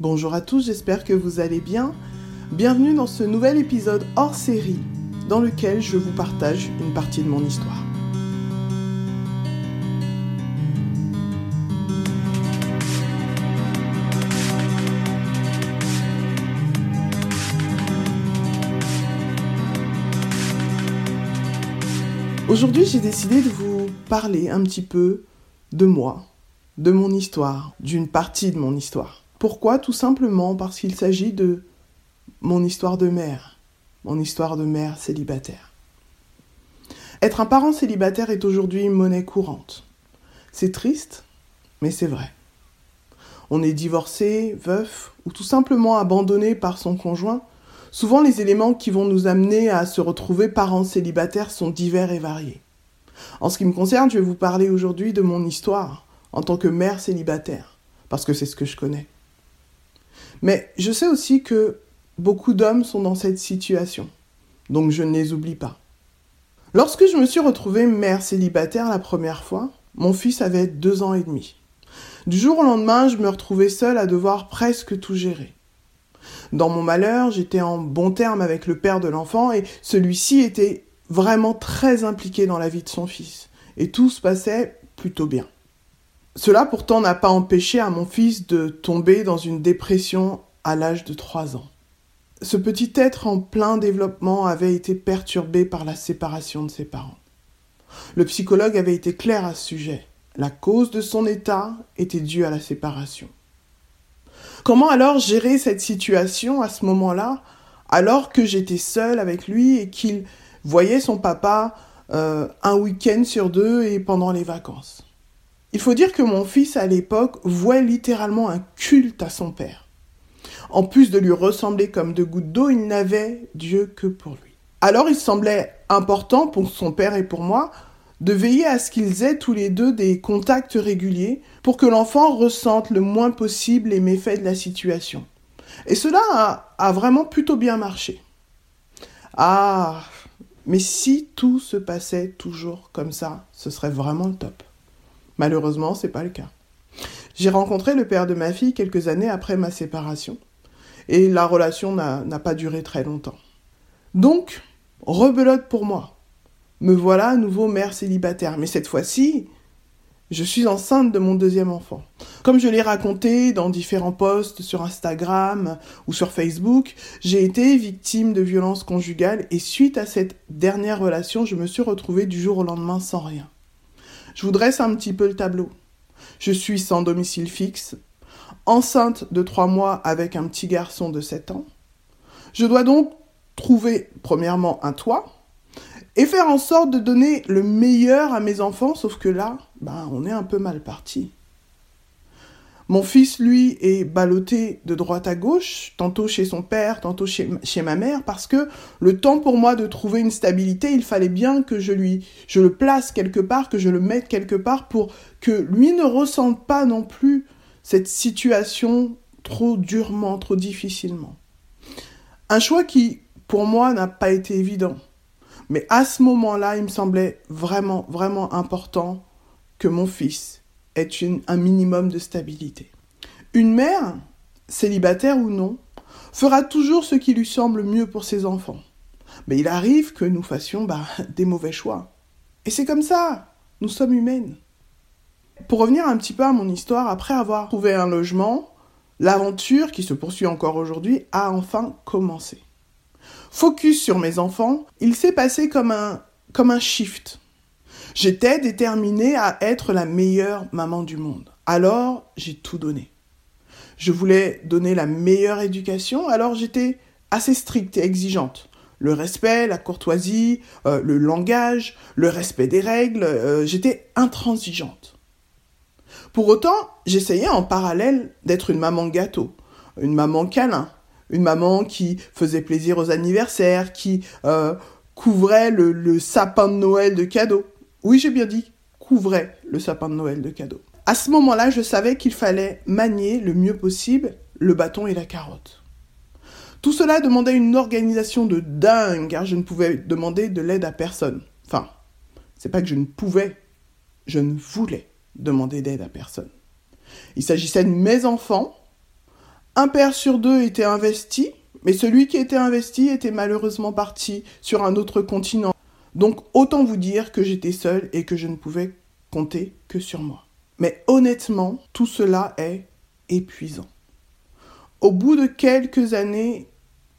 Bonjour à tous, j'espère que vous allez bien. Bienvenue dans ce nouvel épisode hors série dans lequel je vous partage une partie de mon histoire. Aujourd'hui, j'ai décidé de vous parler un petit peu de moi, de mon histoire, d'une partie de mon histoire. Pourquoi Tout simplement parce qu'il s'agit de mon histoire de mère, mon histoire de mère célibataire. Être un parent célibataire est aujourd'hui une monnaie courante. C'est triste, mais c'est vrai. On est divorcé, veuf ou tout simplement abandonné par son conjoint. Souvent les éléments qui vont nous amener à se retrouver parents célibataires sont divers et variés. En ce qui me concerne, je vais vous parler aujourd'hui de mon histoire en tant que mère célibataire, parce que c'est ce que je connais. Mais je sais aussi que beaucoup d'hommes sont dans cette situation, donc je ne les oublie pas. Lorsque je me suis retrouvée mère célibataire la première fois, mon fils avait deux ans et demi. Du jour au lendemain, je me retrouvais seule à devoir presque tout gérer. Dans mon malheur, j'étais en bon terme avec le père de l'enfant et celui-ci était vraiment très impliqué dans la vie de son fils. Et tout se passait plutôt bien. Cela pourtant n'a pas empêché à mon fils de tomber dans une dépression à l'âge de 3 ans. Ce petit être en plein développement avait été perturbé par la séparation de ses parents. Le psychologue avait été clair à ce sujet. La cause de son état était due à la séparation. Comment alors gérer cette situation à ce moment-là, alors que j'étais seule avec lui et qu'il voyait son papa euh, un week-end sur deux et pendant les vacances? Il faut dire que mon fils à l'époque vouait littéralement un culte à son père. En plus de lui ressembler comme deux gouttes d'eau, il n'avait Dieu que pour lui. Alors il semblait important pour son père et pour moi de veiller à ce qu'ils aient tous les deux des contacts réguliers pour que l'enfant ressente le moins possible les méfaits de la situation. Et cela a, a vraiment plutôt bien marché. Ah, mais si tout se passait toujours comme ça, ce serait vraiment le top. Malheureusement, c'est pas le cas. J'ai rencontré le père de ma fille quelques années après ma séparation, et la relation n'a pas duré très longtemps. Donc, rebelote pour moi. Me voilà à nouveau mère célibataire, mais cette fois-ci, je suis enceinte de mon deuxième enfant. Comme je l'ai raconté dans différents posts sur Instagram ou sur Facebook, j'ai été victime de violences conjugales et suite à cette dernière relation, je me suis retrouvée du jour au lendemain sans rien. Je vous dresse un petit peu le tableau. Je suis sans domicile fixe, enceinte de trois mois avec un petit garçon de 7 ans. Je dois donc trouver premièrement un toit et faire en sorte de donner le meilleur à mes enfants, sauf que là, ben, on est un peu mal parti. Mon fils, lui, est ballotté de droite à gauche, tantôt chez son père, tantôt chez, ma mère, parce que le temps pour moi de trouver une stabilité, il fallait bien que je lui, je le place quelque part, que je le mette quelque part pour que lui ne ressente pas non plus cette situation trop durement, trop difficilement. Un choix qui, pour moi, n'a pas été évident. Mais à ce moment-là, il me semblait vraiment, vraiment important que mon fils un minimum de stabilité. Une mère, célibataire ou non, fera toujours ce qui lui semble mieux pour ses enfants. Mais il arrive que nous fassions bah, des mauvais choix. Et c'est comme ça, nous sommes humaines. Pour revenir un petit peu à mon histoire, après avoir trouvé un logement, l'aventure qui se poursuit encore aujourd'hui a enfin commencé. Focus sur mes enfants, il s'est passé comme un, comme un shift. J'étais déterminée à être la meilleure maman du monde. Alors, j'ai tout donné. Je voulais donner la meilleure éducation, alors j'étais assez stricte et exigeante. Le respect, la courtoisie, euh, le langage, le respect des règles, euh, j'étais intransigeante. Pour autant, j'essayais en parallèle d'être une maman gâteau, une maman câlin, une maman qui faisait plaisir aux anniversaires, qui euh, couvrait le sapin de Noël de cadeaux. Oui, j'ai bien dit, couvrait le sapin de Noël de cadeaux. À ce moment-là, je savais qu'il fallait manier le mieux possible le bâton et la carotte. Tout cela demandait une organisation de dingue, car je ne pouvais demander de l'aide à personne. Enfin, c'est pas que je ne pouvais, je ne voulais demander d'aide à personne. Il s'agissait de mes enfants, Un père sur deux était investi, mais celui qui était investi était malheureusement parti sur un autre continent. Donc autant vous dire que j'étais seule et que je ne pouvais compter que sur moi. Mais honnêtement, tout cela est épuisant. Au bout de quelques années,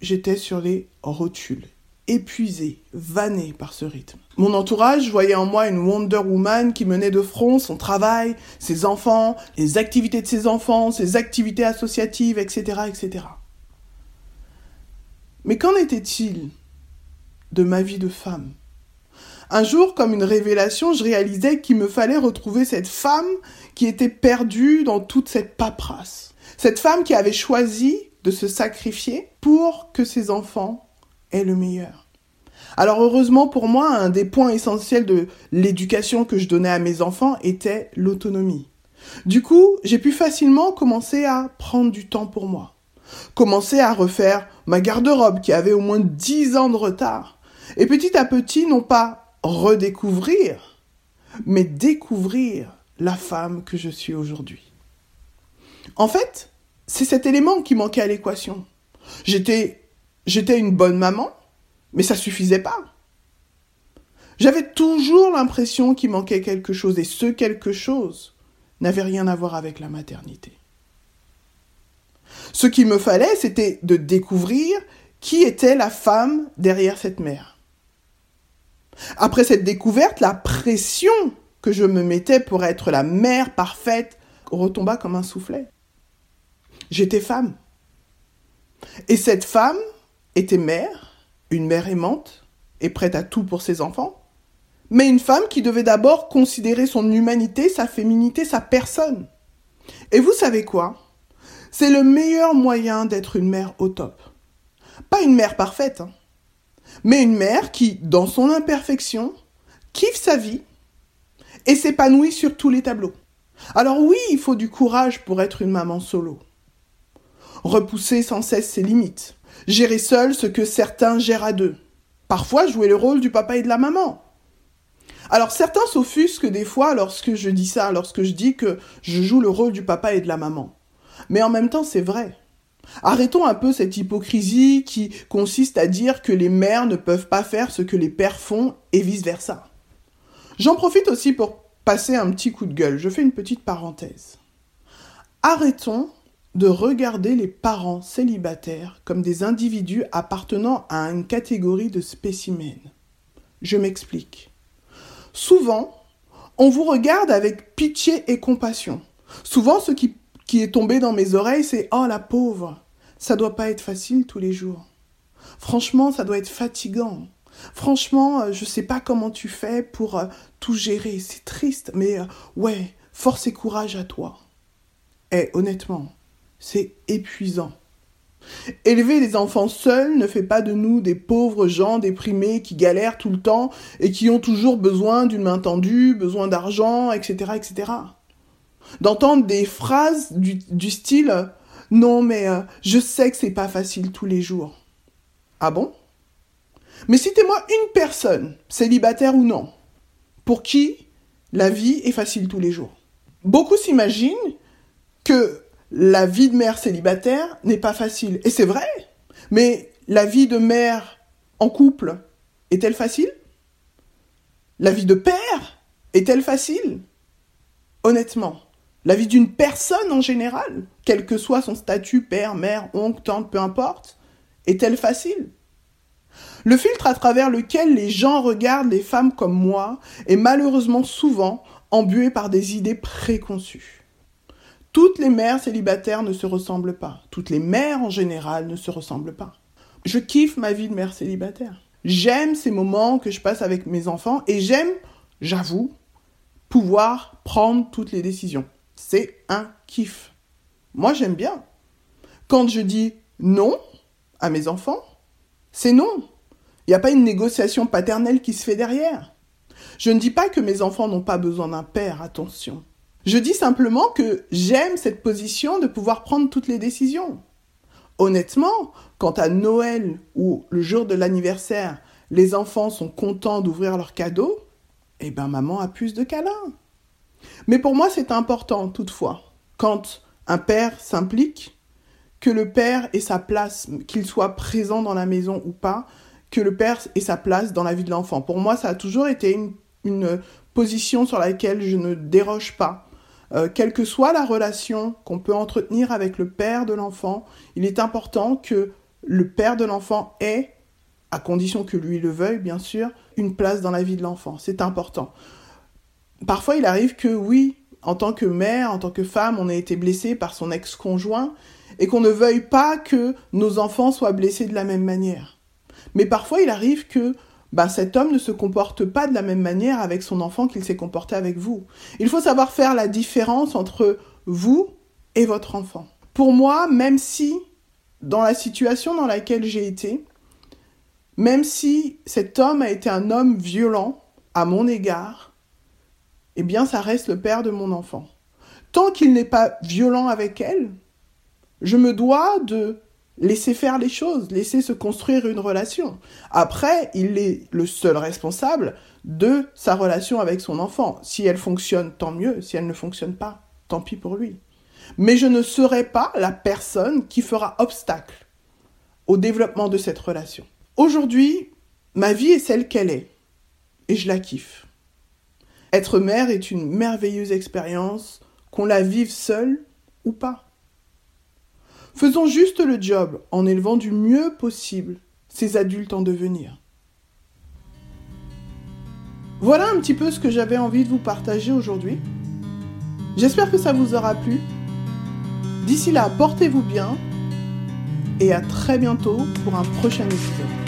j'étais sur les rotules, épuisé, vanné par ce rythme. Mon entourage voyait en moi une Wonder Woman qui menait de front son travail, ses enfants, les activités de ses enfants, ses activités associatives, etc., etc. Mais qu'en était-il de ma vie de femme? Un jour, comme une révélation, je réalisais qu'il me fallait retrouver cette femme qui était perdue dans toute cette paperasse. Cette femme qui avait choisi de se sacrifier pour que ses enfants aient le meilleur. Alors heureusement pour moi, un des points essentiels de l'éducation que je donnais à mes enfants était l'autonomie. Du coup, j'ai pu facilement commencer à prendre du temps pour moi. Commencer à refaire ma garde-robe qui avait au moins dix ans de retard. Et petit à petit, non pas redécouvrir, mais découvrir la femme que je suis aujourd'hui. En fait, c'est cet élément qui manquait à l'équation. J'étais, j'étais une bonne maman, mais ça suffisait pas. J'avais toujours l'impression qu'il manquait quelque chose, et ce quelque chose n'avait rien à voir avec la maternité. Ce qu'il me fallait, c'était de découvrir qui était la femme derrière cette mère. Après cette découverte, la pression que je me mettais pour être la mère parfaite retomba comme un soufflet. J'étais femme. Et cette femme était mère, une mère aimante et prête à tout pour ses enfants, mais une femme qui devait d'abord considérer son humanité, sa féminité, sa personne. Et vous savez quoi? C'est le meilleur moyen d'être une mère au top. Pas une mère parfaite, hein, mais une mère qui, dans son imperfection, kiffe sa vie et s'épanouit sur tous les tableaux. Alors oui, il faut du courage pour être une maman solo. Repousser sans cesse ses limites. Gérer seul ce que certains gèrent à deux. Parfois jouer le rôle du papa et de la maman. Alors certains s'offusquent des fois lorsque je dis ça, lorsque je dis que je joue le rôle du papa et de la maman. Mais en même temps, c'est vrai. Arrêtons un peu cette hypocrisie qui consiste à dire que les mères ne peuvent pas faire ce que les pères font et vice-versa. J'en profite aussi pour passer un petit coup de gueule. Je fais une petite parenthèse. Arrêtons de regarder les parents célibataires comme des individus appartenant à une catégorie de spécimens. Je m'explique. Souvent, on vous regarde avec pitié et compassion. Souvent, ce qui, qui est tombé dans mes oreilles, c'est Oh la pauvre, ça doit pas être facile tous les jours. Franchement, ça doit être fatigant. Franchement, euh, je sais pas comment tu fais pour euh, tout gérer. C'est triste, mais euh, ouais, force et courage à toi. Et honnêtement, c'est épuisant. Élever des enfants seuls ne fait pas de nous des pauvres gens déprimés qui galèrent tout le temps et qui ont toujours besoin d'une main tendue, besoin d'argent, etc., etc. D'entendre des phrases du, style non mais je sais que c'est pas facile tous les jours. Ah bon? Mais citez-moi une personne, célibataire ou non, pour qui la vie est facile tous les jours. Beaucoup s'imaginent que la vie de mère célibataire n'est pas facile. Et c'est vrai. Mais la vie de mère en couple est-elle facile? La vie de père est-elle facile? Honnêtement, la vie d'une personne en général, quel que soit son statut, père, mère, oncle, tante, peu importe, est-elle facile? Le filtre à travers lequel les gens regardent les femmes comme moi est malheureusement souvent embué par des idées préconçues. Toutes les mères célibataires ne se ressemblent pas. Toutes les mères en général ne se ressemblent pas. Je kiffe ma vie de mère célibataire. J'aime ces moments que je passe avec mes enfants et j'aime, j'avoue, pouvoir prendre toutes les décisions. C'est un kiff. Moi, j'aime bien. Quand je dis non à mes enfants, c'est non. Il n'y a pas une négociation paternelle qui se fait derrière. Je ne dis pas que mes enfants n'ont pas besoin d'un père, attention. Je dis simplement que j'aime cette position de pouvoir prendre toutes les décisions. Honnêtement, quant à Noël ou le jour de l'anniversaire, les enfants sont contents d'ouvrir leurs cadeaux, eh ben maman a plus de câlins. Mais pour moi, c'est important toutefois, quand un père s'implique, que le père ait sa place, qu'il soit présent dans la maison ou pas, que le père ait sa place dans la vie de l'enfant. Pour moi, ça a toujours été une, position sur laquelle je ne déroge pas. Euh, quelle que soit la relation qu'on peut entretenir avec le père de l'enfant, il est important que le père de l'enfant ait, à condition que lui le veuille bien sûr, une place dans la vie de l'enfant. C'est important. Parfois il arrive que oui, en tant que mère, en tant que femme, on ait été blessé par son ex-conjoint et qu'on ne veuille pas que nos enfants soient blessés de la même manière. Mais parfois il arrive que bah, cet homme ne se comporte pas de la même manière avec son enfant qu'il s'est comporté avec vous. Il faut savoir faire la différence entre vous et votre enfant. Pour moi, même si, dans la situation dans laquelle j'ai été, même si cet homme a été un homme violent à mon égard, eh bien, ça reste le père de mon enfant. Tant qu'il n'est pas violent avec elle, je me dois de Laissez faire les choses, laissez se construire une relation. Après, il est le seul responsable de sa relation avec son enfant. Si elle fonctionne, tant mieux. Si elle ne fonctionne pas, tant pis pour lui. Mais je ne serai pas la personne qui fera obstacle au développement de cette relation. Aujourd'hui, ma vie est celle qu'elle est. Et je la kiffe. Être mère est une merveilleuse expérience, qu'on la vive seule ou pas. Faisons juste le job en élevant du mieux possible ces adultes en devenir. Voilà un petit peu ce que j'avais envie de vous partager aujourd'hui. J'espère que ça vous aura plu. D'ici là, portez-vous bien et à très bientôt pour un prochain épisode.